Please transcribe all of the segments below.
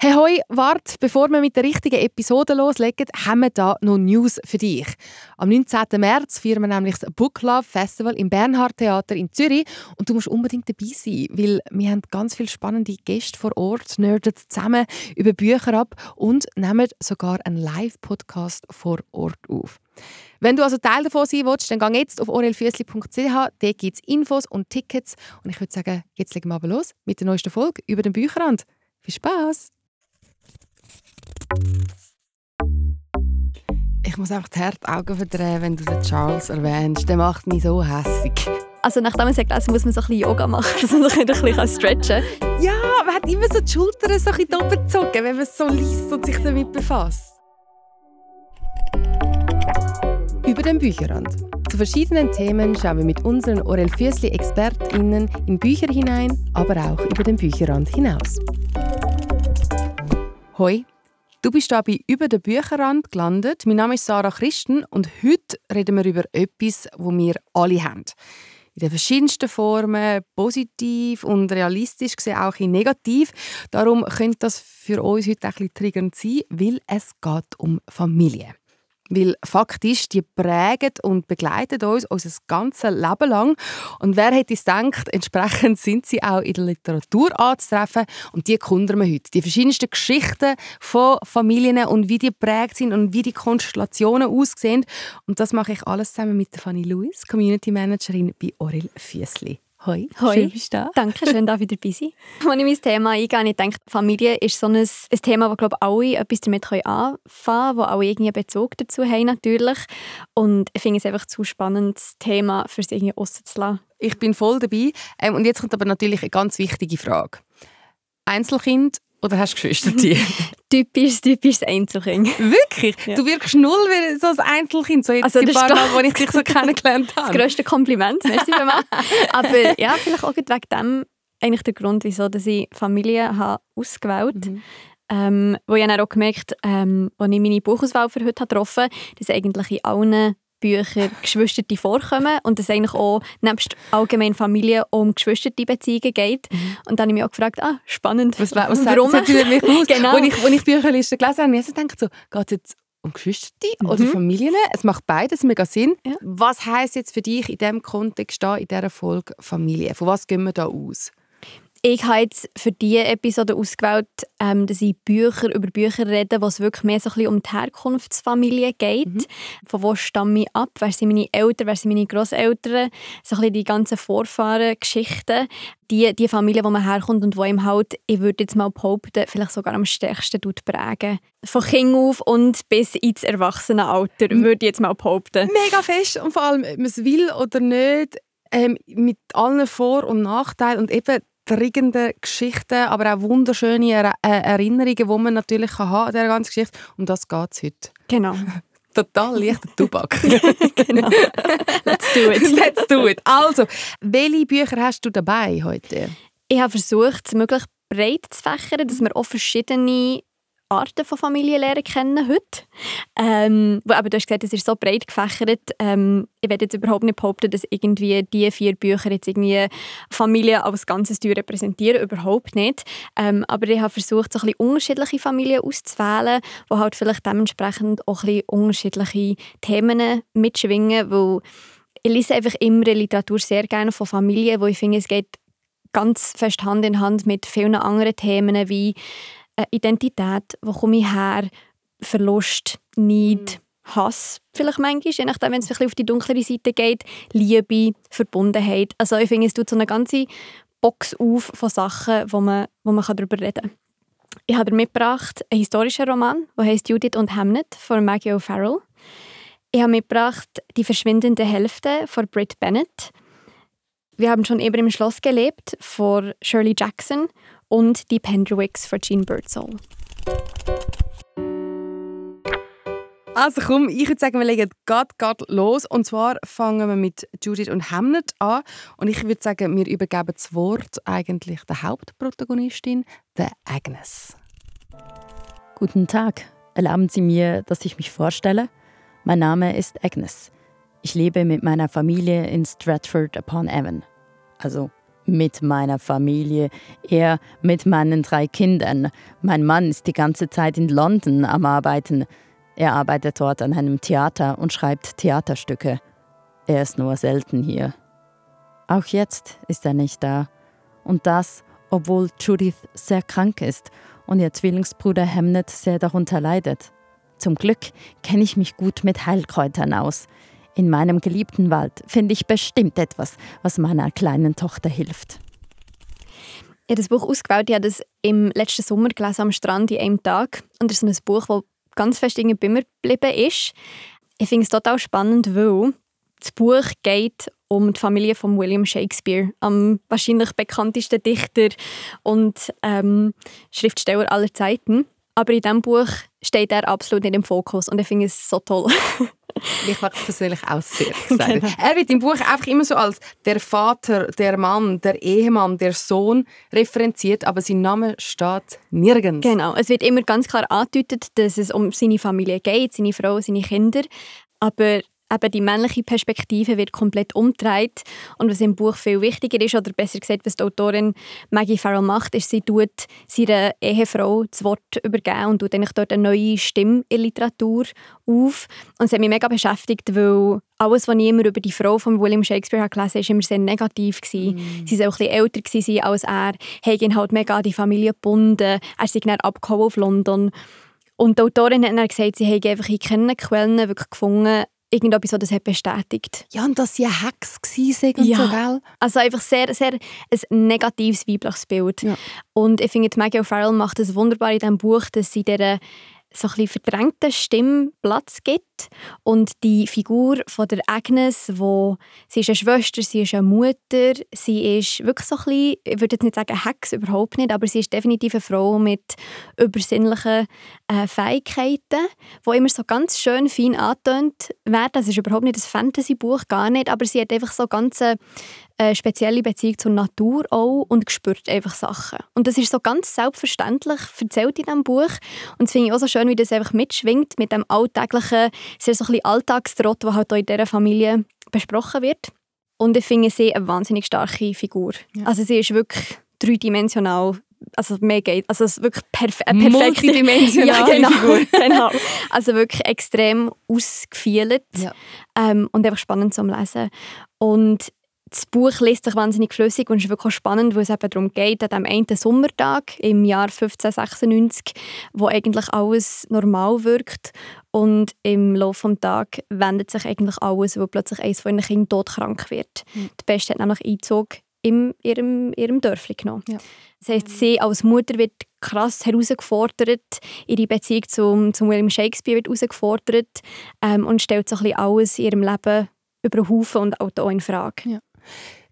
Hey hoi, wart, bevor wir mit der richtigen Episode loslegen, haben wir da noch News für dich. Am 19. März feiern wir nämlich das Book Love Festival im Bernhard Theater in Zürich und du musst unbedingt dabei sein, weil wir haben ganz viele spannende Gäste vor Ort, nerden zusammen über Bücher ab und nehmen sogar einen Live-Podcast vor Ort auf. Wenn du also Teil davon sein willst, dann geh jetzt auf orelfüssli.ch, dort gibt es Infos und Tickets und ich würde sagen, jetzt legen wir aber los mit der neuesten Folge über den Bücherrand. Viel Spaß! Ich muss einfach die Augen verdrehen, wenn du den Charles erwähnst. Der macht mich so hässig. Also nachdem man gelesen muss man so ein bisschen Yoga machen, dass man sich ein bisschen stretchen kann. Ja, man hat immer so die Schultern so ein bisschen gezogen, wenn man es so liest und sich damit befasst. Über den Bücherrand. Zu verschiedenen Themen schauen wir mit unseren Orel Füssli ExpertInnen in Bücher hinein, aber auch über den Bücherrand hinaus. Hoi, Du bist hier bei «Über den Bücherrand» gelandet. Mein Name ist Sarah Christen und heute reden wir über etwas, das wir alle haben. In den verschiedensten Formen, positiv und realistisch gesehen auch in negativ. Darum könnte das für uns heute ein bisschen triggernd sein, weil es geht um Familie. Weil faktisch, die prägen und begleiten uns unser ganzes Leben lang. Und wer hätte es gedacht, entsprechend sind sie auch in der Literatur anzutreffen. Und die erkunden wir heute. Die verschiedensten Geschichten von Familien und wie die prägt sind und wie die Konstellationen aussehen. Und das mache ich alles zusammen mit Fanny Lewis, Community Managerin bei Orel Füssli. Hoi, Hoi. schön bist du da. Danke, schön, dass ich dabei sein Als ich mein Thema eingehe, ich denke, Familie ist so ein, ein Thema, wo glaube alle etwas damit anfangen können, wo alle irgendwie einen Bezug dazu haben natürlich. Und ich finde es einfach zu spannend, das Thema für sich irgendwie rauszulassen. Ich bin voll dabei. Ähm, und jetzt kommt aber natürlich eine ganz wichtige Frage. Einzelkind oder hast du Geschwister? typisch, typisches Einzelkind. Wirklich? Ja. Du wirkst null wie so ein Einzelkind, so jetzt also, die paar Mal, als ich dich so kennengelernt habe. Das grösste Kompliment, merci Aber ja, vielleicht auch wegen dem eigentlich der Grund, wieso dass ich Familie habe ausgewählt habe. Mhm. Ähm, wo ich dann auch gemerkt ähm, als ich meine Buchauswahl für heute getroffen habe, dass eigentlich in allen Bücher Geschwisterte vorkommen und es eigentlich auch nebst allgemein Familie um geschwisterte Beziehungen geht. Mhm. Und dann habe ich mich auch gefragt, ah, spannend, was, was warum? Das mich aus. genau. Als ich, als ich Bücherliste gelesen habe, habe ich gedacht, so, geht es jetzt um Geschwisterte mhm. oder Familien? Es macht beides mega Sinn. Ja. Was heisst jetzt für dich in diesem Kontext da, in dieser Folge Familie? Von was gehen wir da aus? Ich habe jetzt für diese Episode ausgewählt, ähm, dass ich Bücher über Bücher rede, wo es wirklich mehr so ein bisschen um die Herkunftsfamilie geht. Mhm. Von wo stamme ich ab? Wer sind meine Eltern? Wer sind meine Großeltern? So ein bisschen die ganzen Vorfahren-Geschichten. Die, die Familie, wo man herkommt und wo ihm halt, ich würde jetzt mal behaupten, vielleicht sogar am stärksten prägen. Von Kind auf und bis ins Erwachsenenalter, würde ich jetzt mal behaupten. Mega fest. Und vor allem, ob man es will oder nicht, ähm, mit allen Vor- und Nachteilen und eben trigende Geschichten, aber auch wunderschöne er äh, Erinnerungen, die man natürlich haben an dieser ganzen Geschichte. Um das geht es heute. Genau. Total leichter Tubak. genau. Let's do it. Let's do it. Also, welche Bücher hast du dabei heute? Ich habe versucht, es möglichst breit zu fächern, dass wir auch verschiedene Arten von Familienlehre kennen heute. Ähm, aber du hast gesagt, es ist so breit gefächert. Ähm, ich werde jetzt überhaupt nicht behaupten, dass irgendwie die vier Bücher jetzt irgendwie Familie als Ganzes repräsentieren. Überhaupt nicht. Ähm, aber ich habe versucht, so ein bisschen unterschiedliche Familien auszuwählen, die halt vielleicht dementsprechend auch ein bisschen unterschiedliche Themen mitschwingen, weil ich lese einfach immer Literatur sehr gerne von Familien, wo ich finde, es geht ganz fest Hand in Hand mit vielen anderen Themen wie eine Identität, wo komme ich her, Verlust, Neid, mhm. Hass, vielleicht manchmal, je nachdem, wenn es ein auf die dunklere Seite geht, Liebe, Verbundenheit. Also ich finde, es tut so eine ganze Box auf von Sachen, wo man, wo man darüber reden kann. Ich habe mitgebracht einen historischen Roman, der heißt Judith und Hamnet von Maggie O'Farrell. Ich habe mitgebracht Die verschwindende Hälfte von Britt Bennett. Wir haben schon eben im Schloss gelebt von Shirley Jackson und die Pendrewicks von Jean Birdsall. Also komm, ich würde sagen, wir legen gerade, gerade los. Und zwar fangen wir mit Judith und Hamnet an. Und ich würde sagen, wir übergeben das Wort eigentlich der Hauptprotagonistin, der Agnes. Guten Tag. Erlauben Sie mir, dass ich mich vorstelle. Mein Name ist Agnes. Ich lebe mit meiner Familie in Stratford upon Avon, also mit meiner Familie, eher mit meinen drei Kindern. Mein Mann ist die ganze Zeit in London am Arbeiten. Er arbeitet dort an einem Theater und schreibt Theaterstücke. Er ist nur selten hier. Auch jetzt ist er nicht da. Und das, obwohl Judith sehr krank ist und ihr Zwillingsbruder Hamnet sehr darunter leidet. Zum Glück kenne ich mich gut mit Heilkräutern aus. In meinem geliebten Wald finde ich bestimmt etwas, was meiner kleinen Tochter hilft. Ich habe das Buch ausgewählt, ich habe das im letzten Sommer gelesen am Strand in einem Tag. Und das ist ein Buch, das ganz fest bei mir geblieben ist. Ich finde es total spannend, weil das Buch geht um die Familie von William Shakespeare, am wahrscheinlich bekanntesten Dichter und ähm, Schriftsteller aller Zeiten. Aber in diesem Buch steht er absolut nicht im Fokus und ich finde es so toll. ich mag es persönlich auch sehr. Genau. Er wird im Buch einfach immer so als der Vater, der Mann, der Ehemann, der Sohn referenziert, aber sein Name steht nirgends. Genau, es wird immer ganz klar angedeutet, dass es um seine Familie geht, seine Frau, seine Kinder. Aber eben die männliche Perspektive wird komplett umgedreht. Und was im Buch viel wichtiger ist, oder besser gesagt, was die Autorin Maggie Farrell macht, ist, sie tut seiner Ehefrau das Wort übergeben und tut eigentlich dort eine neue Stimme in Literatur auf. Und es hat mich mega beschäftigt, weil alles, was ich immer über die Frau von William Shakespeare gelesen habe, war immer sehr negativ. Mm. Sie war auch ein bisschen älter als er, hat ihn halt mega an die Familie gebunden, er ist dann abgehauen auf London. Und die Autorin hat dann gesagt, sie habe einfach in keinen Quellen wirklich gefunden, irgendetwas, das das bestätigt. Ja, und dass sie ein Hex war und ja. so, gell? Also einfach sehr, sehr ein negatives weibliches Bild. Ja. Und ich finde, Maggie O'Farrell macht es wunderbar in diesem Buch, dass sie dieser so ein verdrängten Stimme Platz gibt und die Figur von der Agnes, wo sie ist eine Schwester, sie ist eine Mutter, sie ist wirklich so ein bisschen, ich würde jetzt nicht sagen Hex, überhaupt nicht, aber sie ist definitiv eine Frau mit übersinnlichen äh, Fähigkeiten, wo immer so ganz schön fein angetönt werden. Das ist überhaupt nicht ein Fantasy-Buch, gar nicht, aber sie hat einfach so ganz eine spezielle Beziehung zur Natur auch und spürt einfach Sachen. Und das ist so ganz selbstverständlich erzählt in diesem Buch. Und das finde ich auch so schön, wie das einfach mitschwingt mit dem alltäglichen, sehr so ein bisschen Alltagstrott, der halt auch in dieser Familie besprochen wird. Und ich finde sie eine wahnsinnig starke Figur. Ja. Also sie ist wirklich dreidimensional also geht, also es ist wirklich perf äh, perfekt. Multidimensionale ja, genau, Figur. genau. Also wirklich extrem ausgefeilt ja. ähm, und einfach spannend zum Lesen. Und das Buch liest sich wahnsinnig flüssig und ist wirklich spannend, wo es eben darum geht, an dem einen Sommertag im Jahr 1596, wo eigentlich alles normal wirkt und im Laufe des Tages wendet sich eigentlich alles, wo plötzlich eines von ihren Kindern todkrank wird. Mhm. Die Beste hat nämlich Einzug in ihrem, ihrem Dörfli genommen. Ja. Das heisst, sie als Mutter wird krass herausgefordert, ihre Beziehung zum, zum William Shakespeare wird herausgefordert ähm, und stellt so ein bisschen alles in ihrem Leben über den Haufen und auch in Frage. Ja.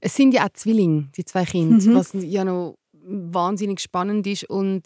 Es sind ja auch Zwillinge, die zwei Kinder, mhm. was ja noch wahnsinnig spannend ist. Und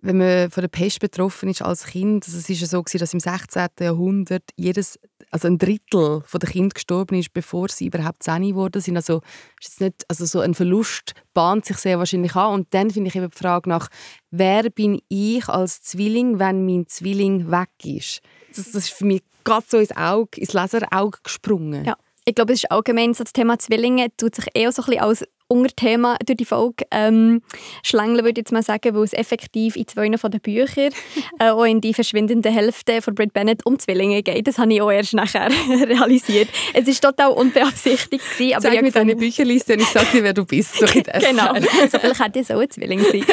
wenn man von der Pest betroffen ist als Kind, also es ist ja so dass im 16. Jahrhundert jedes, also ein Drittel der Kinder gestorben ist, bevor sie überhaupt zehn geworden sind. Also ist nicht, also so ein Verlust bahnt sich sehr wahrscheinlich an. Und dann finde ich eben die Frage nach, wer bin ich als Zwilling, wenn mein Zwilling weg ist? Das, das ist für mich gerade so ins Auge, ins Leserauge gesprungen. Ja ich glaube, es ist allgemein so das Thema Zwillinge tut sich eher so ein bisschen als Unterthema durch die Folge ähm, schlängeln, würde ich jetzt mal sagen, weil es effektiv in zwei von den Büchern äh, auch in die verschwindende Hälfte von Brit Bennett um Zwillinge geht. Das habe ich auch erst nachher realisiert. Es war total unbeabsichtigt. Gewesen, aber Zeig mir deine Bücherliste und ich sage dir, wer du bist. So genau, so vielleicht hätte ich so ein Zwilling sein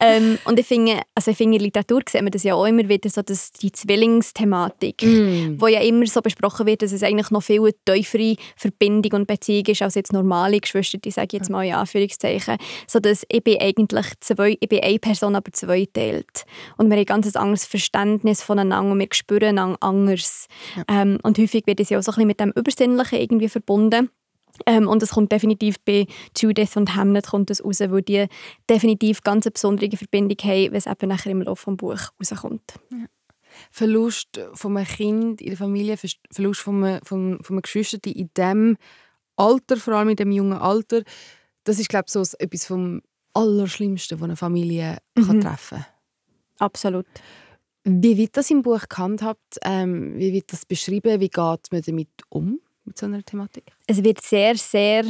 ähm, Und ich finde, also ich finde, in Literatur sieht man das ja auch immer wieder, so dass die Zwillingsthematik, mm. wo ja immer so besprochen wird, dass es eigentlich noch viel tiefere Verbindung und Beziehung ist als jetzt normale Geschwister, die sage ich jetzt mal in Anführungszeichen, so dass ich bin eigentlich zwei, ich bin eine Person, aber zwei teilt. Und wir haben ein ganz anderes Verständnis voneinander und wir spüren einander anders. Ja. Ähm, und häufig wird es ja auch so ein bisschen mit dem Übersinnlichen irgendwie verbunden. Ähm, und es kommt definitiv bei Judith und Hamlet kommt das raus, wo die definitiv ganz eine besondere Verbindung haben, wenn es eben nachher im Laufe des Buches rauskommt. Ja. Verlust von einem Kind in der Familie, Verlust von einem, von, von einem Geschwister in dem Alter, vor allem in dem jungen Alter, das ist glaube ich so etwas vom Allerschlimmsten, was eine Familie mhm. kann treffen kann. Absolut. Wie wird das im Buch gehandhabt? Ähm, wie wird das beschrieben? Wie geht man damit um, mit so einer Thematik? Es wird sehr, sehr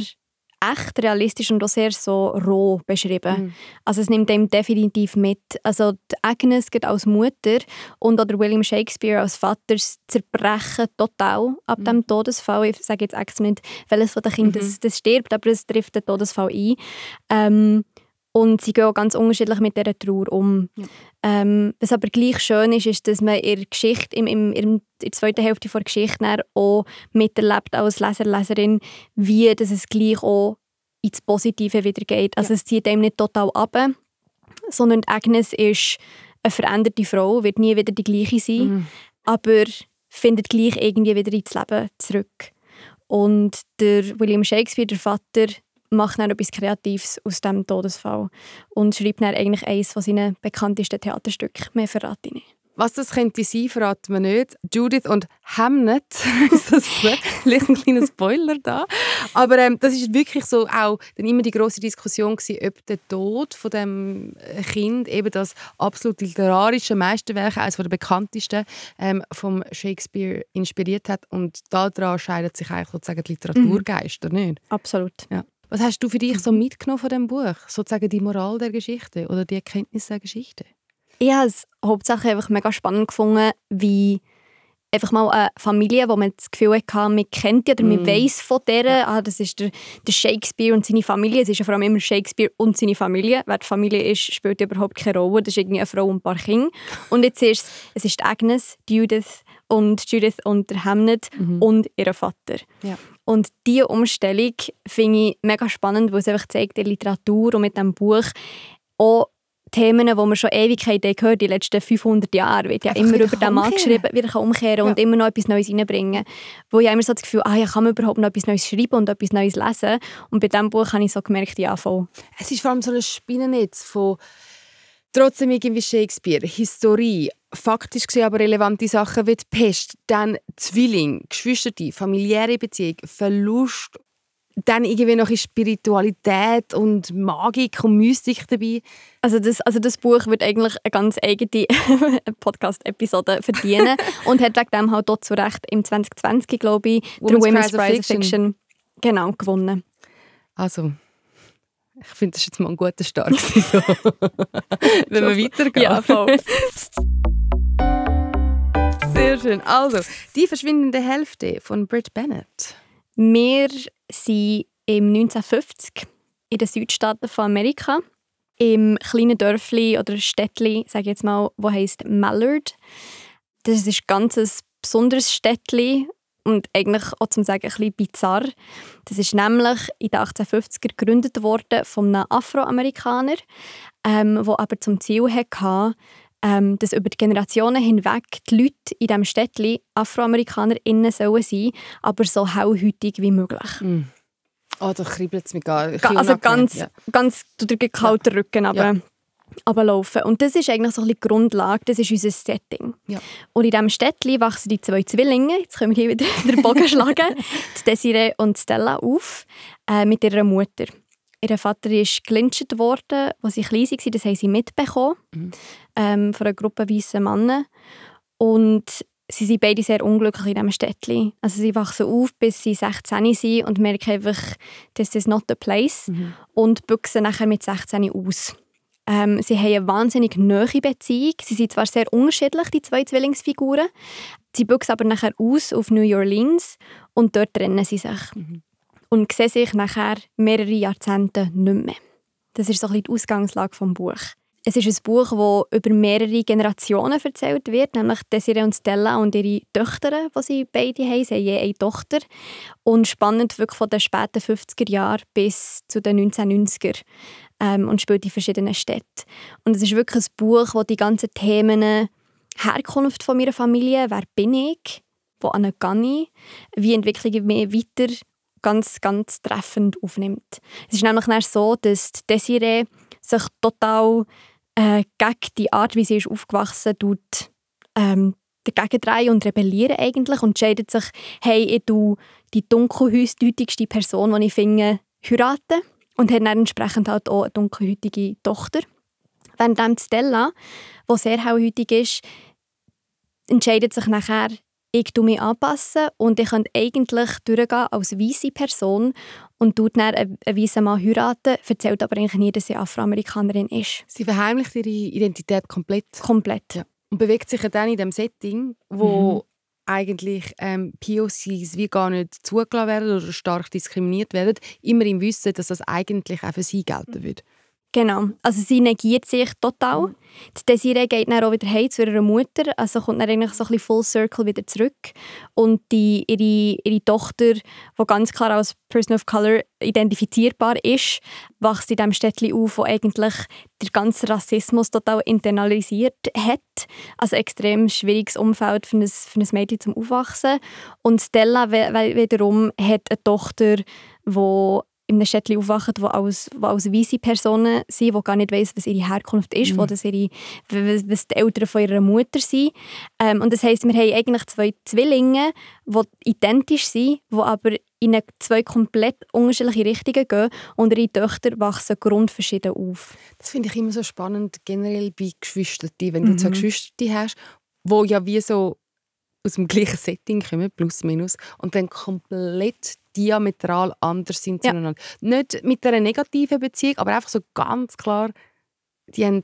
echt realistisch und auch sehr so roh beschrieben. Mhm. Also es nimmt ihm definitiv mit. Also Agnes geht als Mutter und oder William Shakespeare als Vater zerbrechen total ab mhm. dem Todesfall. Ich sage jetzt extra nicht, welches von den Kindern mhm. das, das, stirbt, aber es trifft den Todesfall ein. Ähm, und sie gehen auch ganz unterschiedlich mit dieser Trauer um. Ja. Ähm, was aber gleich schön ist, ist, dass man in der Geschichte, im, im, in der zweiten Hälfte der Geschichte auch miterlebt als Leser, Leserin, wie dass es gleich auch ins Positive wieder geht. Also ja. es zieht einem nicht total ab, sondern Agnes ist eine veränderte Frau, wird nie wieder die gleiche sein, mhm. aber findet gleich irgendwie wieder ins Leben zurück. Und der William Shakespeare, der Vater, macht dann etwas Kreatives aus diesem Todesfall und schreibt dann eigentlich eines von seinen bekanntesten Theaterstücken. Mehr verrate ich nicht. Was das könnte sein, verraten wir nicht. Judith und Hamnet ist das vielleicht ein kleiner Spoiler da. Aber ähm, das ist wirklich so auch dann immer die große Diskussion gewesen, ob der Tod von dem Kind eben das absolut literarische Meisterwerk, eines der bekanntesten ähm, vom Shakespeare inspiriert hat. Und daran scheidet sich eigentlich sozusagen die Literaturgeist, mhm. oder nicht? Absolut. Ja. Was hast du für dich so mitgenommen von dem Buch? Sozusagen die Moral der Geschichte oder die Erkenntnis der Geschichte? Ich habe es hauptsächlich einfach mega spannend gefunden, wie einfach mal eine Familie, wo man das Gefühl hatte, man kennt die oder man mm. weiß von der, ah, das ist der, der, Shakespeare und seine Familie. Es ist ja vor allem immer Shakespeare und seine Familie. Wer die Familie ist, spielt überhaupt keine Rolle. Das ist irgendwie eine Frau und ein paar Kinder. Und jetzt ist es ist Agnes, Judith und Judith und der Hamnet mhm. und ihr Vater. Ja. Und diese Umstellung finde ich mega spannend, weil es einfach zeigt, in Literatur und mit diesem Buch auch Themen, die wir schon Ewigkeiten gehört die letzten 500 Jahre, wird ja Einfach immer über den Mann geschrieben, wieder umkehren ja. und immer noch etwas Neues reinbringen. Wo ich immer so das Gefühl ah ja, kann man überhaupt noch etwas Neues schreiben und etwas Neues lesen? Und bei diesem Buch habe ich so gemerkt, ja, voll. Es ist vor allem so ein Spinnennetz von trotzdem irgendwie Shakespeare, Historie, faktisch gesehen aber relevante Sachen wie die Pest, dann Zwilling, Geschwister, familiäre Beziehung, Verlust, dann irgendwie noch Spiritualität und Magik und Mystik dabei. Also das, also das Buch wird eigentlich eine ganz eigene Podcast-Episode verdienen und hat wegen dem halt dort zu Recht im 2020, glaube ich, Women's den Women's Prize, Prize Fiction. Fiction genau, gewonnen. Also, ich finde, das ist jetzt mal ein guter Start. so. Wenn wir weitergehen. Ja, voll. Sehr schön. Also, die verschwindende Hälfte von Britt Bennett. Wir sind im 1950 in den Südstaaten von Amerika im kleinen Dörfli oder Städtli, sage ich jetzt mal, wo heißt Mallard. Das ist ein ganz besonderes Städtli und eigentlich auch zum sagen ein bisschen bizarr. Das ist nämlich in den 1850er gegründet worden von einem Afroamerikaner, ähm, wo aber zum Ziel hatte, ähm, dass über die Generationen hinweg die Leute in diesem Städtchen AfroamerikanerInnen sollen sein, aber so hellhütig wie möglich. Mm. Oh, da kribbelt es mich gar nicht. Also ganz, ja. ganz, du dir kalten. Rücken aber ja. Runterlaufen. Und das ist eigentlich so ein bisschen die Grundlage, das ist unser Setting. Ja. Und in diesem Städtchen wachsen die zwei Zwillinge, jetzt können wir hier wieder den Bogen schlagen, Desiree und Stella auf, äh, mit ihrer Mutter. Ihr Vater ist gelyncht worden, als sie klein waren. Das haben sie mitbekommen mhm. ähm, von einer Gruppe weißer Männer. Und sie sind beide sehr unglücklich in diesem Städtchen. Also sie wachsen auf, bis sie 16 sind und merken einfach, das ist not the place. Mhm. Und büchsen nachher mit 16 aus. Ähm, sie haben eine wahnsinnig nahe Beziehung. Sie sind zwar sehr unterschiedlich, die zwei Zwillingsfiguren. Sie büchsen aber nachher aus auf New Orleans und dort trennen sie sich. Mhm und sehen sich nachher mehrere Jahrzehnte nicht mehr. Das ist so ein bisschen die Ausgangslage des Buches. Es ist ein Buch, das über mehrere Generationen erzählt wird, nämlich Desiree und Stella und ihre Töchter, die sie beide haben. Sie haben je eine Tochter. Und spannend wirklich von den späten 50er Jahren bis zu den 1990er ähm, und spielt in verschiedenen Städten. Und es ist wirklich ein Buch, das die ganzen Themen Herkunft von meiner Familie, wer bin ich, wo gehe ich, wie entwickle ich mich weiter ganz, ganz treffend aufnimmt. Es ist nämlich so, dass Desiree sich total äh, gegen die Art, wie sie ist aufgewachsen ist, ähm, dagegen und rebellieren eigentlich und entscheidet sich, hey, ich tu die dunkelhäutigste Person, die ich finde, heiraten und hat dann entsprechend halt auch eine dunkelhäutige Tochter. Während Stella, die sehr hellhäutig ist, entscheidet sich nachher, ich tu mich anpassen und ich könnte eigentlich durchgehen als weiße Person und tut dann einen, weißen Mann heiraten, erzählt aber eigentlich nie, dass sie Afroamerikanerin ist. Sie verheimlicht ihre Identität komplett. Komplett. Ja. Und bewegt sich dann in dem Setting, wo mhm. Eigentlich ähm, POCs wie gar nicht zugelassen werden oder stark diskriminiert werden, immer im Wissen, dass das eigentlich auch für sie gelten würde. Genau. Also sie negiert sich total. Mhm. Die Desiree geht dann auch wieder heim zu ihrer Mutter, also kommt dann eigentlich so ein bisschen Full Circle wieder zurück. Und die, ihre, ihre Tochter, die ganz klar als Person of Color identifizierbar ist, wächst in diesem Städtchen auf, wo eigentlich der ganze Rassismus total internalisiert hat. Also ein extrem schwieriges Umfeld für ein, für ein Mädchen zum Aufwachsen. Und Stella wiederum hat eine Tochter, die in einem Städtchen aufwachen, die als, wo als weise Personen sind, die gar nicht wissen, was ihre Herkunft ist, mhm. wo das ihre, was die Eltern von ihrer Mutter sind. Ähm, und das heisst, wir haben eigentlich zwei Zwillinge, die identisch sind, die aber in zwei komplett unterschiedliche Richtungen gehen und ihre Töchter wachsen grundverschieden auf. Das finde ich immer so spannend, generell bei Geschwistern, wenn mhm. du zwei Geschwister hast, wo ja wie so aus dem gleichen Setting kommen, plus minus, und dann komplett diametral anders sind ja. zueinander. Nicht mit einer negativen Beziehung, aber einfach so ganz klar, die haben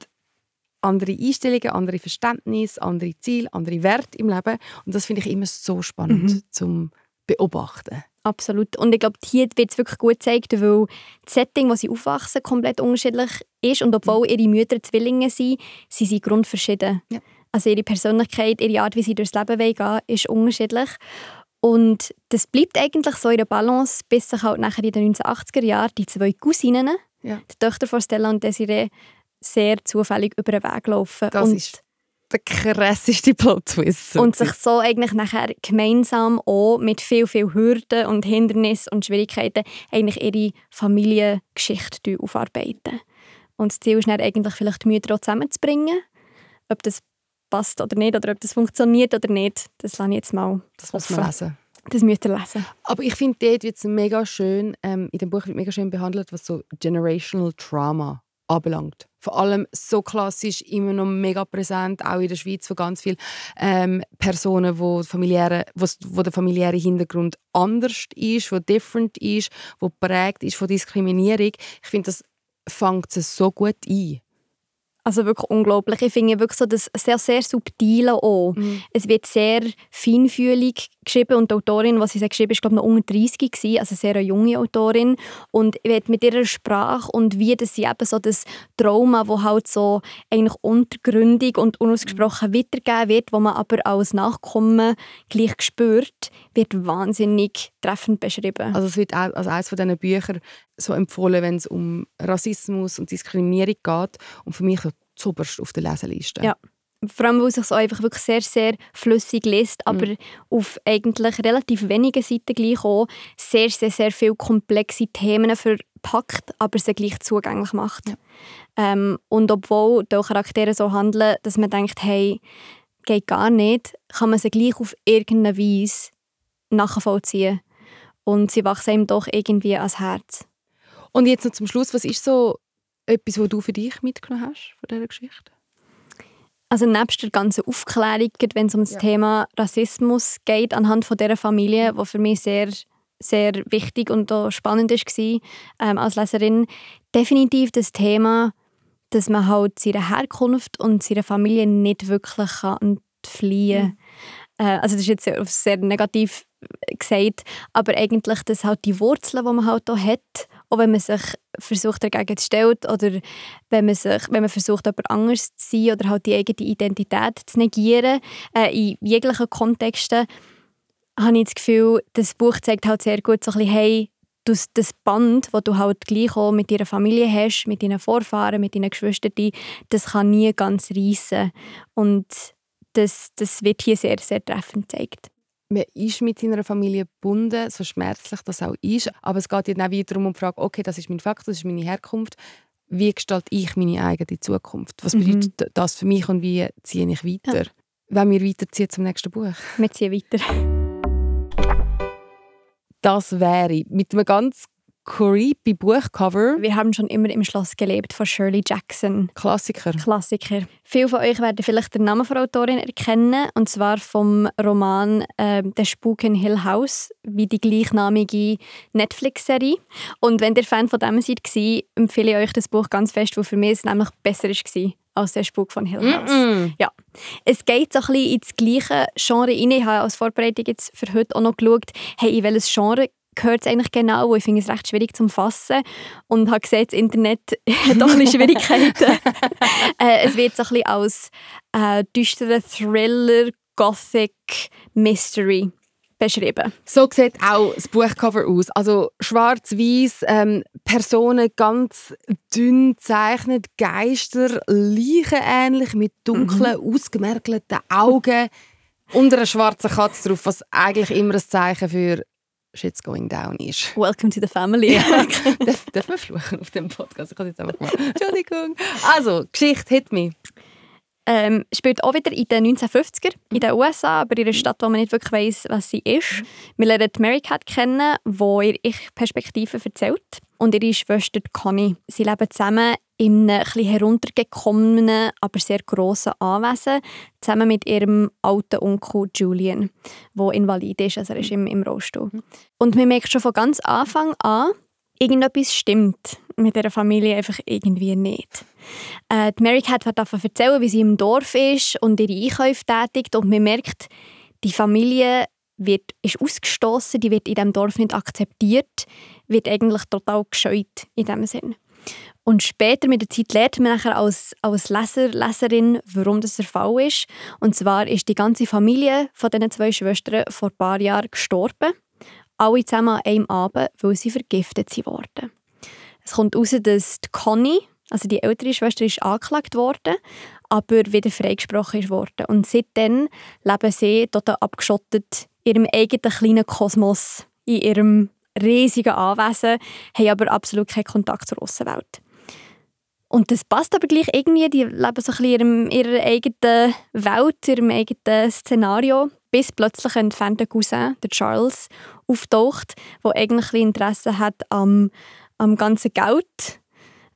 andere Einstellungen, andere Verständnisse, andere Ziele, andere Werte im Leben. Und das finde ich immer so spannend mhm. zum Beobachten. Absolut. Und ich glaube, hier wird es wirklich gut gezeigt, weil das Setting, wo sie aufwachsen, komplett unterschiedlich ist. Und obwohl ihre Mütter Zwillinge sind, sind sie grundverschieden. Ja. Also ihre Persönlichkeit, ihre Art, wie sie durchs Leben gehen, ist unterschiedlich. Und das bleibt eigentlich so in der Balance, bis sich halt nachher in den 1980er Jahren die zwei Cousinen, ja. die Töchter von Stella und Desiree, sehr zufällig über den Weg laufen. Das und ist der krasseste Plot-Twist. Und sich so eigentlich nachher gemeinsam auch mit viel, viel Hürden und Hindernissen und Schwierigkeiten eigentlich ihre Familiengeschichte aufarbeiten. Und das Ziel ist dann eigentlich vielleicht die Mütter auch zusammenzubringen. Ob das passt oder nicht oder ob das funktioniert oder nicht, das lasse ich jetzt mal Das muss man lesen. Das müsst ihr lesen. Aber ich finde, dort wird es mega schön, ähm, in dem Buch wird mega schön behandelt, was so Generational Trauma anbelangt. Vor allem so klassisch, immer noch mega präsent, auch in der Schweiz, wo ganz viele ähm, Personen, wo, familiäre, wo, wo der familiäre Hintergrund anders ist, wo different ist, wo prägt ist von Diskriminierung. Ich finde, das fängt es so gut ein. Also wirklich unglaublich. Ich finde wirklich so das sehr, sehr subtile auch. Mhm. Es wird sehr feinfühlig geschrieben und die Autorin, was sie geschrieben hat, ist glaube ich noch unter 30 gewesen, also sehr eine junge Autorin und mit ihrer Sprache und wie das sie eben so das Trauma, wo halt so eigentlich untergründig und unausgesprochen mhm. weitergegeben wird, wo man aber als Nachkommen gleich spürt, wird wahnsinnig treffend beschrieben. Also es wird auch als eines von diesen Büchern so empfohlen, wenn es um Rassismus und Diskriminierung geht und für mich zuoberst auf der Leseliste. Ja. Vor allem, weil es sich so einfach wirklich sehr, sehr flüssig liest, aber mhm. auf eigentlich relativ wenigen Seiten gleich auch sehr, sehr, sehr viele komplexe Themen verpackt, aber sie gleich zugänglich macht. Ja. Ähm, und obwohl die Charaktere so handeln, dass man denkt, hey, geht gar nicht, kann man sie gleich auf irgendeine Weise nachvollziehen. Und sie wachsen ihm doch irgendwie ans Herz. Und jetzt noch zum Schluss, was ist so etwas, was du für dich mitgenommen hast von dieser Geschichte? Also nebst der ganzen Aufklärung, wenn es um das ja. Thema Rassismus geht, anhand von dieser Familie, die für mich sehr, sehr wichtig und auch spannend war ähm, als Leserin, definitiv das Thema, dass man halt seine Herkunft und seine Familie nicht wirklich kann fliehen kann. Mhm. Äh, also das ist jetzt sehr, sehr negativ gesagt, aber eigentlich, dass halt die Wurzeln, die man halt hier hat, auch wenn man sich versucht dagegen zu stellen oder wenn man, sich, wenn man versucht, jemand anders zu sein oder halt die eigene Identität zu negieren, äh, in jeglichen Kontexten, habe ich das Gefühl, das Buch zeigt halt sehr gut so ein bisschen, hey, das, das Band, das du halt gleich auch mit deiner Familie hast, mit deinen Vorfahren, mit deinen Geschwistern, das kann nie ganz reissen. Und das, das wird hier sehr, sehr treffend gezeigt man ist mit seiner Familie gebunden, so schmerzlich das auch ist. Aber es geht dann auch wiederum um die Frage, okay, das ist mein Fakt, das ist meine Herkunft. Wie gestalte ich meine eigene Zukunft? Was mhm. bedeutet das für mich und wie ziehe ich weiter? Ja. Wenn wir weiterziehen zum nächsten Buch. Wir ziehen weiter. Das wäre mit einem ganz creepy Buchcover. Wir haben schon immer im Schloss gelebt von Shirley Jackson. Klassiker. Klassiker. Viele von euch werden vielleicht den Namen der Autorin erkennen, und zwar vom Roman äh, «Der Spuk in Hill House», wie die gleichnamige Netflix-Serie. Und wenn ihr Fan von dem seid, empfehle ich euch das Buch ganz fest, weil für mich es nämlich besser war als der Spuk von Hill House. Mm -mm. Ja. Es geht so ein bisschen ins gleiche Genre rein. Ich habe als Vorbereitung jetzt für heute auch noch geschaut, hey, in welches Genre gehört es eigentlich genau? Ich finde es recht schwierig zu fassen und habe gesehen, das Internet hat doch ein Schwierigkeiten. äh, es wird so ein bisschen als äh, düsterer Thriller, Gothic, Mystery beschrieben. So sieht auch das Buchcover aus. Also schwarz-weiß, ähm, Personen ganz dünn gezeichnet, Geister, leichenähnlich mit dunklen, mhm. ausgemerkelten Augen. Unter einer schwarzen Katze drauf, was eigentlich immer ein Zeichen für Shit's going down ist. Welcome to the family. Ja. darf, darf man fluchen auf dem Podcast? Ich kann jetzt einfach mal. Entschuldigung. Also, Geschichte, hit me. Ähm, spielt auch wieder in den 1950er in den USA, aber in einer Stadt, wo man nicht wirklich weiß, was sie ist. Wir lernen Mary Cat kennen, die ihre Ich-Perspektive erzählt. Und ihre Schwester Connie. Sie leben zusammen in einem etwas heruntergekommenen, aber sehr grossen Anwesen, zusammen mit ihrem alten Onkel Julian, der invalid ist, also er ist im, im Rollstuhl. Und man merkt schon von ganz Anfang an, irgendetwas stimmt mit dieser Familie einfach irgendwie nicht. Äh, die Mary Cat wird davon erzählen, wie sie im Dorf ist und ihre Einkäufe tätigt und man merkt, die Familie wird, ist ausgestoßen, die wird in diesem Dorf nicht akzeptiert, wird eigentlich total gescheut in diesem Sinn. Und später mit der Zeit lernt man nachher als, als Leser, Leserin, warum das der Fall ist. Und zwar ist die ganze Familie von diesen zwei Schwestern vor ein paar Jahren gestorben alle zusammen an einem Abend, weil sie vergiftet wurden. Es kommt heraus, dass die Conny, also die ältere Schwester, ist angeklagt worden, aber wieder freigesprochen wurde. Und seitdem leben sie total abgeschottet in ihrem eigenen kleinen Kosmos, in ihrem riesigen Anwesen, haben aber absolut keinen Kontakt zur Außenwelt. Und das passt aber gleich irgendwie, die leben so ein bisschen in ihrer eigenen Welt, in ihrem eigenen Szenario, bis plötzlich ein entfernter Cousin, der Charles, auftaucht, der eigentlich Interesse hat am, am ganzen Geld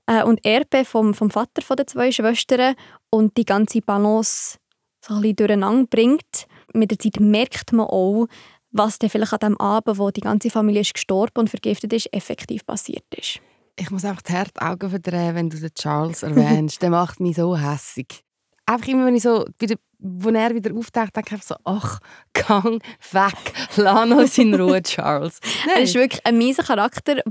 äh, und Erbe vom, vom Vater den zwei Schwestern und die ganze Balance so ein bisschen durcheinander bringt. Mit der Zeit merkt man auch, was dann vielleicht an dem Abend, wo die ganze Familie ist gestorben und vergiftet ist, effektiv passiert ist ich muss einfach die Augen verdrehen, wenn du den Charles erwähnst. der macht mich so hässig. Einfach immer, wenn ich so wieder, wo er wieder auftaucht, denke ich einfach so, ach, gang weg, lass uns in Ruhe, Charles. Nein. Er ist wirklich ein mieser Charakter, der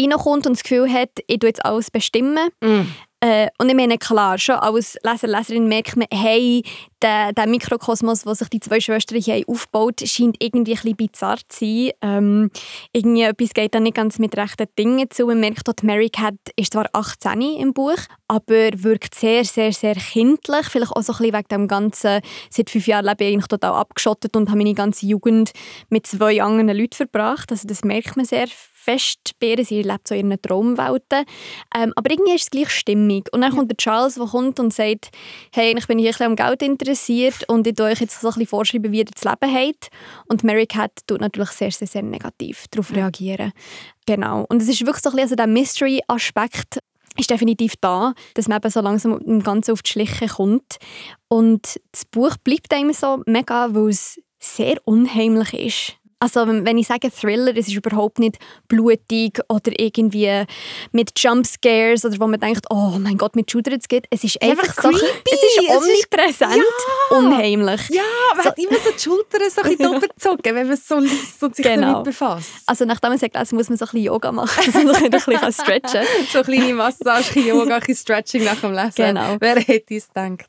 reinkommt und das Gefühl hat, ich tue jetzt alles bestimmen. Mm. Äh, und ich meine, klar, schon als Leser, Leserin merkt man, hey, der, der Mikrokosmos, den sich die zwei Schwestern hier aufbaut, scheint irgendwie ein bisschen bizarr zu sein. Ähm, irgendwie etwas geht da nicht ganz mit rechten Dingen zu. Man merkt, dass Mary Cat ist zwar 18 im Buch, aber wirkt sehr, sehr, sehr kindlich. Vielleicht auch so ein bisschen wegen dem Ganzen, seit fünf Jahren lebe ich eigentlich total abgeschottet und habe meine ganze Jugend mit zwei anderen Leuten verbracht. Also das merkt man sehr fest bei Sie lebt so in einer Traumwelt. Ähm, aber irgendwie ist es gleich stimmig. Und dann kommt der Charles, der kommt und sagt, hey, ich bin hier ein bisschen am Geld interessiert und ich euch jetzt so ein bisschen vorschreiben, wie ihr das Leben habt. Und Mary Cat tut natürlich sehr, sehr, sehr negativ darauf reagieren. Genau. Und es ist wirklich so ein bisschen also der Mystery-Aspekt, ist definitiv da, dass man eben so langsam im Ganzen auf die Schliche kommt. Und das Buch bleibt einem so mega, weil es sehr unheimlich ist. Also wenn ich sage Thriller, es ist überhaupt nicht blutig oder irgendwie mit Jumpscares oder wo man denkt, oh mein Gott, mit es geht. Es ist einfach, einfach so, es ist omnipräsent, es ist, ja. unheimlich. Ja, man so, hat immer so die Schultern so ein bisschen gezogen, wenn man so liest und sich genau. damit befasst. Also nachdem man sagt, also muss man so ein bisschen Yoga machen, so ein bisschen stretchen. so eine kleine Massage, Yoga, ein Stretching nach dem Lesen. Genau. Wer hätte es gedacht?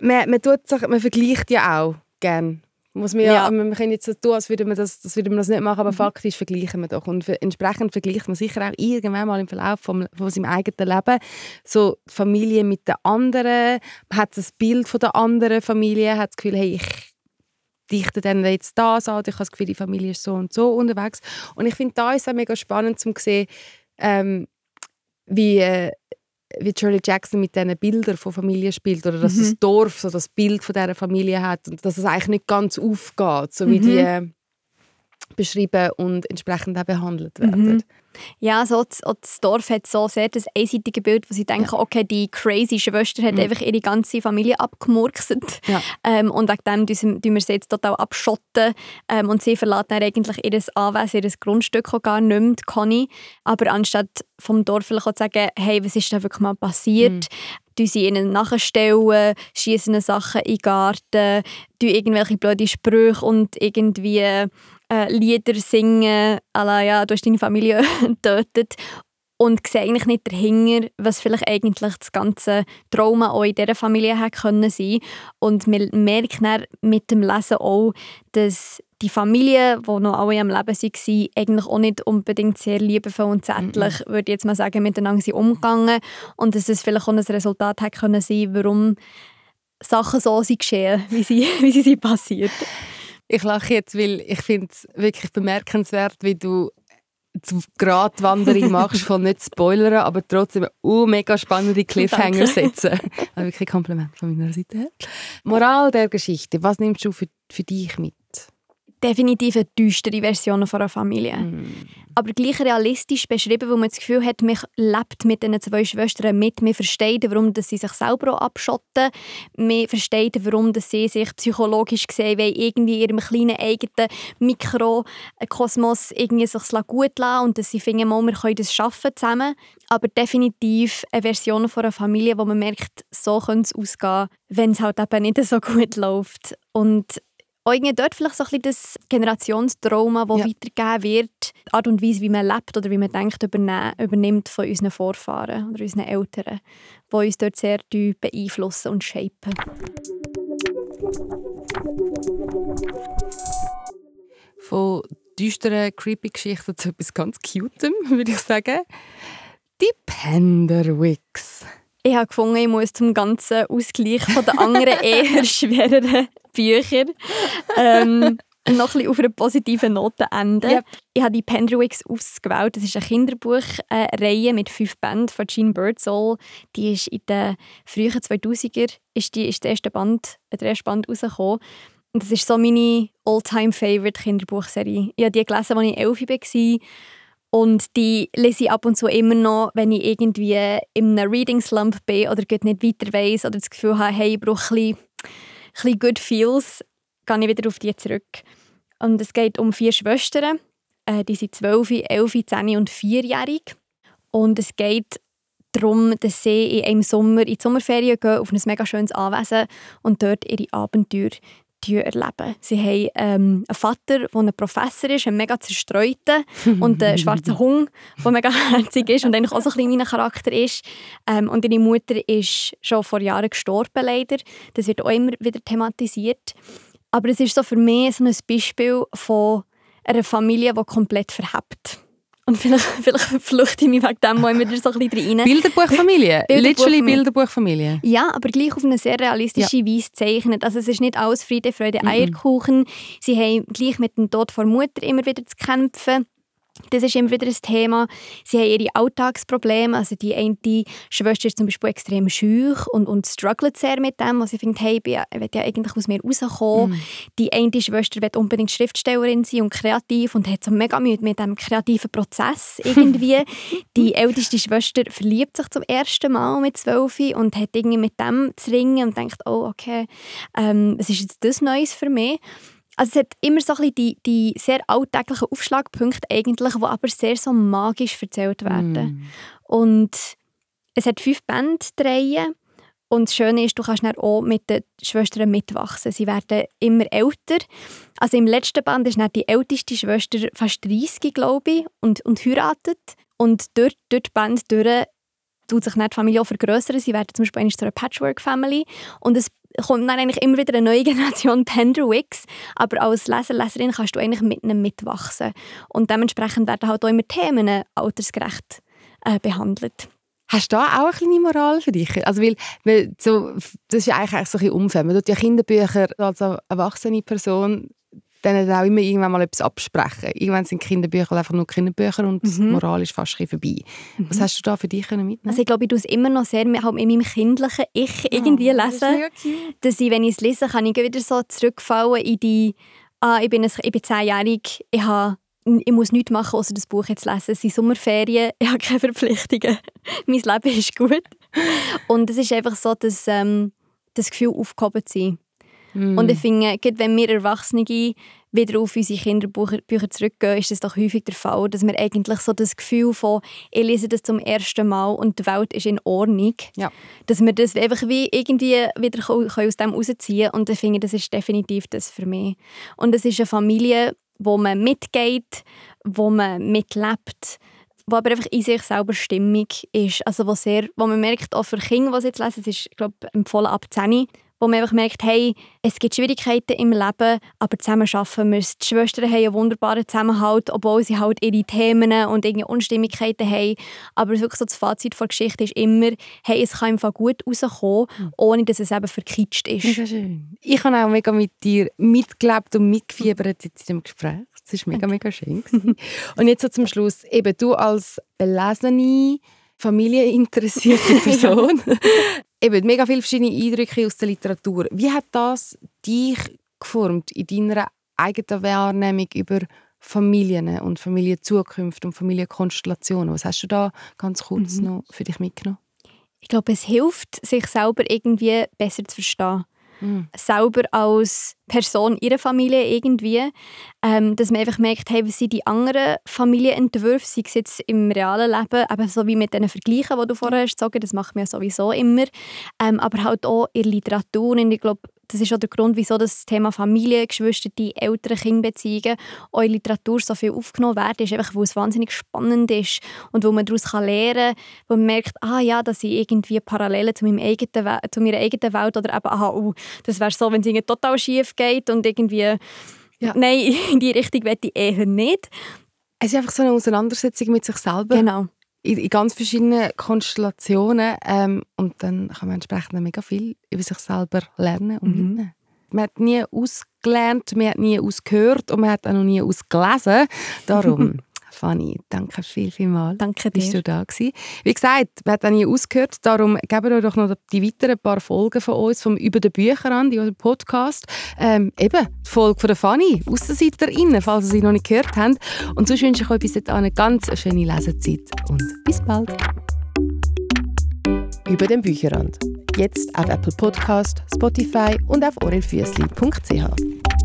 Man, man, tut man vergleicht ja auch gerne muss man, ja, wir können jetzt so tun, als würde man das, das, würde man das nicht machen, aber mhm. faktisch vergleichen wir doch. Und für, entsprechend vergleicht man sicher auch irgendwann mal im Verlauf vom, von seinem eigenen Leben so die Familie mit der anderen, man hat das Bild von der anderen Familie, hat das Gefühl, hey, ich dichte dann jetzt das an, ich habe das Gefühl, die Familie ist so und so unterwegs. Und ich finde, da ist es auch mega spannend zu sehen, ähm, wie, äh, wie Shirley Jackson mit diesen Bildern von Familie spielt oder dass mhm. das Dorf so das Bild von dieser Familie hat und dass es eigentlich nicht ganz aufgeht, so wie mhm. die beschrieben und entsprechend auch behandelt werden. Mhm. Ja, so das, das Dorf hat so sehr das einseitige Bild, wo sie denken, ja. okay, die crazy Schwester hat mhm. einfach ihre ganze Familie abgemurkst ja. ähm, und wegen dem tun wir sie jetzt total abschotten ähm, und sie verlassen dann eigentlich ihr Anwesen, ihr Grundstück auch gar nicht mehr, Conny. Aber anstatt vom Dorf vielleicht auch zu sagen, hey, was ist da wirklich mal passiert, mhm. sie ihnen nachstellen, schießen Sachen in den Garten, irgendwelche blöde Sprüche und irgendwie äh, Lieder singen, la, ja, du hast deine Familie getötet und sehe eigentlich nicht dahinter, was vielleicht eigentlich das ganze Trauma auch in dieser Familie hätte können sein Und man merkt dann mit dem Lesen auch, dass die Familie, die noch alle am Leben waren, eigentlich auch nicht unbedingt sehr liebevoll und zärtlich, mm würde ich jetzt mal sagen, miteinander sind umgegangen und dass es vielleicht auch ein Resultat hätte können sein, warum Sachen so sind geschehen, wie sie, wie sie sind passiert. Ich lache jetzt, weil ich finde es wirklich bemerkenswert, wie du die Gratwanderung machst von nicht spoilern, aber trotzdem uh, mega spannende Cliffhanger setzen. Also wirklich ein Kompliment von meiner Seite her. Moral der Geschichte, was nimmst du für, für dich mit? Definitiv eine düstere Version von einer Familie. Mm. Aber gleich realistisch beschrieben, wo man das Gefühl hat, man lebt mit diesen zwei Schwestern mit. Man versteht, warum sie sich selber auch abschotten. Man versteht, warum sie sich psychologisch gesehen weil irgendwie in ihrem kleinen eigenen Mikrokosmos irgendwie sich gut lassen und dass sie finden, wir können das schaffen zusammen. Aber definitiv eine Version von einer Familie, wo man merkt, so könnte es ausgehen, wenn es halt eben nicht so gut läuft. Und auch irgendwie dort vielleicht so ein bisschen das Generationstrauma, das ja. weitergegeben wird, die Art und Weise, wie man lebt oder wie man denkt, übernimmt von unseren Vorfahren oder unseren Eltern, die uns dort sehr beeinflussen und shapen. Von düsteren, creepy Geschichten zu etwas ganz Cutem, würde ich sagen. Die Penderwicks. Ich habe gefunden, ich muss zum ganzen Ausgleich von den anderen eher schwereren Büchern ähm, noch ein auf einer positiven Note enden. Yep. Ich habe die Penderwicks ausgewählt. Das ist eine Kinderbuchreihe mit fünf Bänden von Jean Birdsall. Die ist in den frühen 2000er ist die, ist der erste Band, der erste Band rausgekommen. Und das ist so meine all-time-favorite Kinderbuchserie. Ich habe die gelesen, als ich elf war. Und die lese ich ab und zu immer noch, wenn ich irgendwie in einem Reading Slump bin oder nicht weiter weiss oder das Gefühl habe, hey, ich brauche ein bisschen bisschen Good Feels, gehe ich wieder auf die zurück. Und es geht um vier Schwestern. Äh, die sind 12, 11, 10 und 4-jährig. Und es geht darum, dass sie in einem Sommer in die Sommerferien gehen, auf ein mega schönes Anwesen und dort ihre Abenteuer erleben. Sie haben ähm, einen Vater, der ein Professor ist, ein mega zerstreuter und einen schwarzen Hund, der mega herzig ist und eigentlich auch so ein bisschen mein Charakter ist. Ähm, und ihre Mutter ist schon vor Jahren gestorben, leider. Das wird auch immer wieder thematisiert. Aber es ist so für mich so ein Beispiel von einer Familie, die komplett verhebt. Und vielleicht, vielleicht fluchte ich mich wegen dem mal wieder so ein bisschen rein. Bilderbuchfamilie? Literally Bilderbuchfamilie? Ja, aber gleich auf eine sehr realistische ja. Weise gezeichnet. Also es ist nicht alles Friede, Freude, Eierkuchen. -mm. Sie haben gleich mit dem Tod der Mutter immer wieder zu kämpfen. Das ist immer wieder ein Thema. Sie haben ihre Alltagsprobleme. Also die eine Schwester ist zum Beispiel extrem schüch und, und struggelt sehr mit dem. Also sie findet, hey, ich will ja eigentlich aus mir rauskommen. Mm. Die eine Schwester will unbedingt Schriftstellerin sein und kreativ und hat so mega Mühe mit dem kreativen Prozess irgendwie. die älteste Schwester verliebt sich zum ersten Mal mit zwölf und hat irgendwie mit dem zu ringen und denkt, oh okay, ähm, was ist jetzt das Neues für mich? Also es hat immer so ein die, die sehr alltäglichen Aufschlagpunkte eigentlich, die aber sehr so magisch erzählt werden. Mm. Und es hat fünf Bandreihen und das Schöne ist, du kannst dann auch mit den Schwestern mitwachsen. Sie werden immer älter. Also im letzten Band ist dann die älteste Schwester fast 30, glaube ich, und, und heiratet. Und dort, dort die Band durch tut sich die Familie auch vergrößern. Sie werden zum Beispiel zu einer Patchwork-Family. Und es kommt dann eigentlich immer wieder eine neue Generation Penderwicks, aber als Leser, Leserin kannst du eigentlich mit ihnen mitwachsen. Und dementsprechend werden halt auch immer Themen altersgerecht äh, behandelt. Hast du da auch eine Moral für dich? Also weil, weil so, das ist ja eigentlich so ein unfair. Man tut ja Kinderbücher als erwachsene Person denen auch immer irgendwann mal etwas absprechen. Irgendwann sind Kinderbücher einfach nur Kinderbücher und mhm. die Moral ist fast vorbei. Mhm. Was hast du da für dich mitnehmen Also ich glaube, ich tue es immer noch sehr halt in meinem kindlichen Ich irgendwie oh, lesen. Das dass ich, wenn ich es lese, kann ich wieder so zurückfallen in die ah, ich bin, ein, ich bin zehnjährig, ich, habe, ich muss nichts machen, außer das Buch jetzt lesen. Es sind Sommerferien, ich habe keine Verpflichtungen. mein Leben ist gut. Und es ist einfach so, dass ähm, das Gefühl aufgehoben zu sein. Mm. Und ich finde, gerade wenn wir Erwachsene wieder auf unsere Kinderbücher zurückgehen, ist das doch häufig der Fall, dass wir eigentlich so das Gefühl von, ich lese das zum ersten Mal und die Welt ist in Ordnung, ja. dass wir das einfach wie irgendwie wieder aus dem rausziehen können. Und ich finde, das ist definitiv das für mich. Und es ist eine Familie, wo man mitgeht, wo man mitlebt, wo aber einfach in sich selber stimmig ist. Also wo, sehr, wo man merkt, auch für Kinder, die jetzt lesen, es ist glaube empfohlen ab 10, wo man einfach merkt, hey, es gibt Schwierigkeiten im Leben, aber zusammen schaffen wir es. Die Schwestern haben einen wunderbaren Zusammenhalt, obwohl sie halt ihre Themen und irgendwie Unstimmigkeiten haben. Aber wirklich so das Fazit der Geschichte ist immer, hey, es kann einfach gut rauskommen, hm. ohne dass es eben verkitscht ist. Mega schön. Ich habe auch mega mit dir mitgelebt und mitgefiebert jetzt in dem Gespräch. Das war mega, mega schön. und jetzt so zum Schluss, eben du als belesene, familieninteressierte Person eben mega viele verschiedene Eindrücke aus der Literatur. Wie hat das dich geformt in deiner eigenen Wahrnehmung über Familien und Familienzukunft und Familienkonstellationen? Was hast du da ganz kurz mhm. noch für dich mitgenommen? Ich glaube, es hilft, sich selber irgendwie besser zu verstehen selber als Person ihrer Familie irgendwie, ähm, dass man einfach merkt, hey, was sind die anderen Familienentwürfe, sei es jetzt im realen Leben, eben so wie mit den Vergleichen, die du vorher hast gesagt, das macht man ja sowieso immer, ähm, aber halt auch in der Literatur und ich glaube, das ist auch der Grund, wieso das Thema Familie, Geschwister, die älteren Kindbeziehungen auch in Literatur so viel aufgenommen wird, ist einfach, weil es wahnsinnig spannend ist und wo man daraus lernen kann, wo man merkt, ah ja, dass ich irgendwie Parallelen zu, meinem eigenen, zu meiner eigenen Welt oder eben, aha, uh, das wäre so, wenn es total schief geht und irgendwie, ja. nein, in die Richtung möchte ich eher nicht. Es ist einfach so eine Auseinandersetzung mit sich selber. Genau in, in ganz verschiedenen Konstellationen. Ähm, und dann kann man entsprechend mega viel über sich selber lernen und mhm. lernen. Man hat nie ausgelernt, man hat nie ausgehört und man hat auch noch nie ausgelesen. Darum Fanny, danke viel, viel mal. Danke dir. Bist du da gewesen. Wie gesagt, wir haben nie ausgehört, darum geben wir doch noch die weiteren paar Folgen von uns vom «Über den Bücher» an, die Podcast. Ähm, eben, die Folge von der Fanny, AussenseiterInnen, falls Sie sie noch nicht gehört haben. Und sonst wünsche ich euch bis jetzt eine ganz schöne Lesezeit und bis bald. «Über den Bücherrand». Jetzt auf Apple Podcast, Spotify und auf orelfüssli.ch.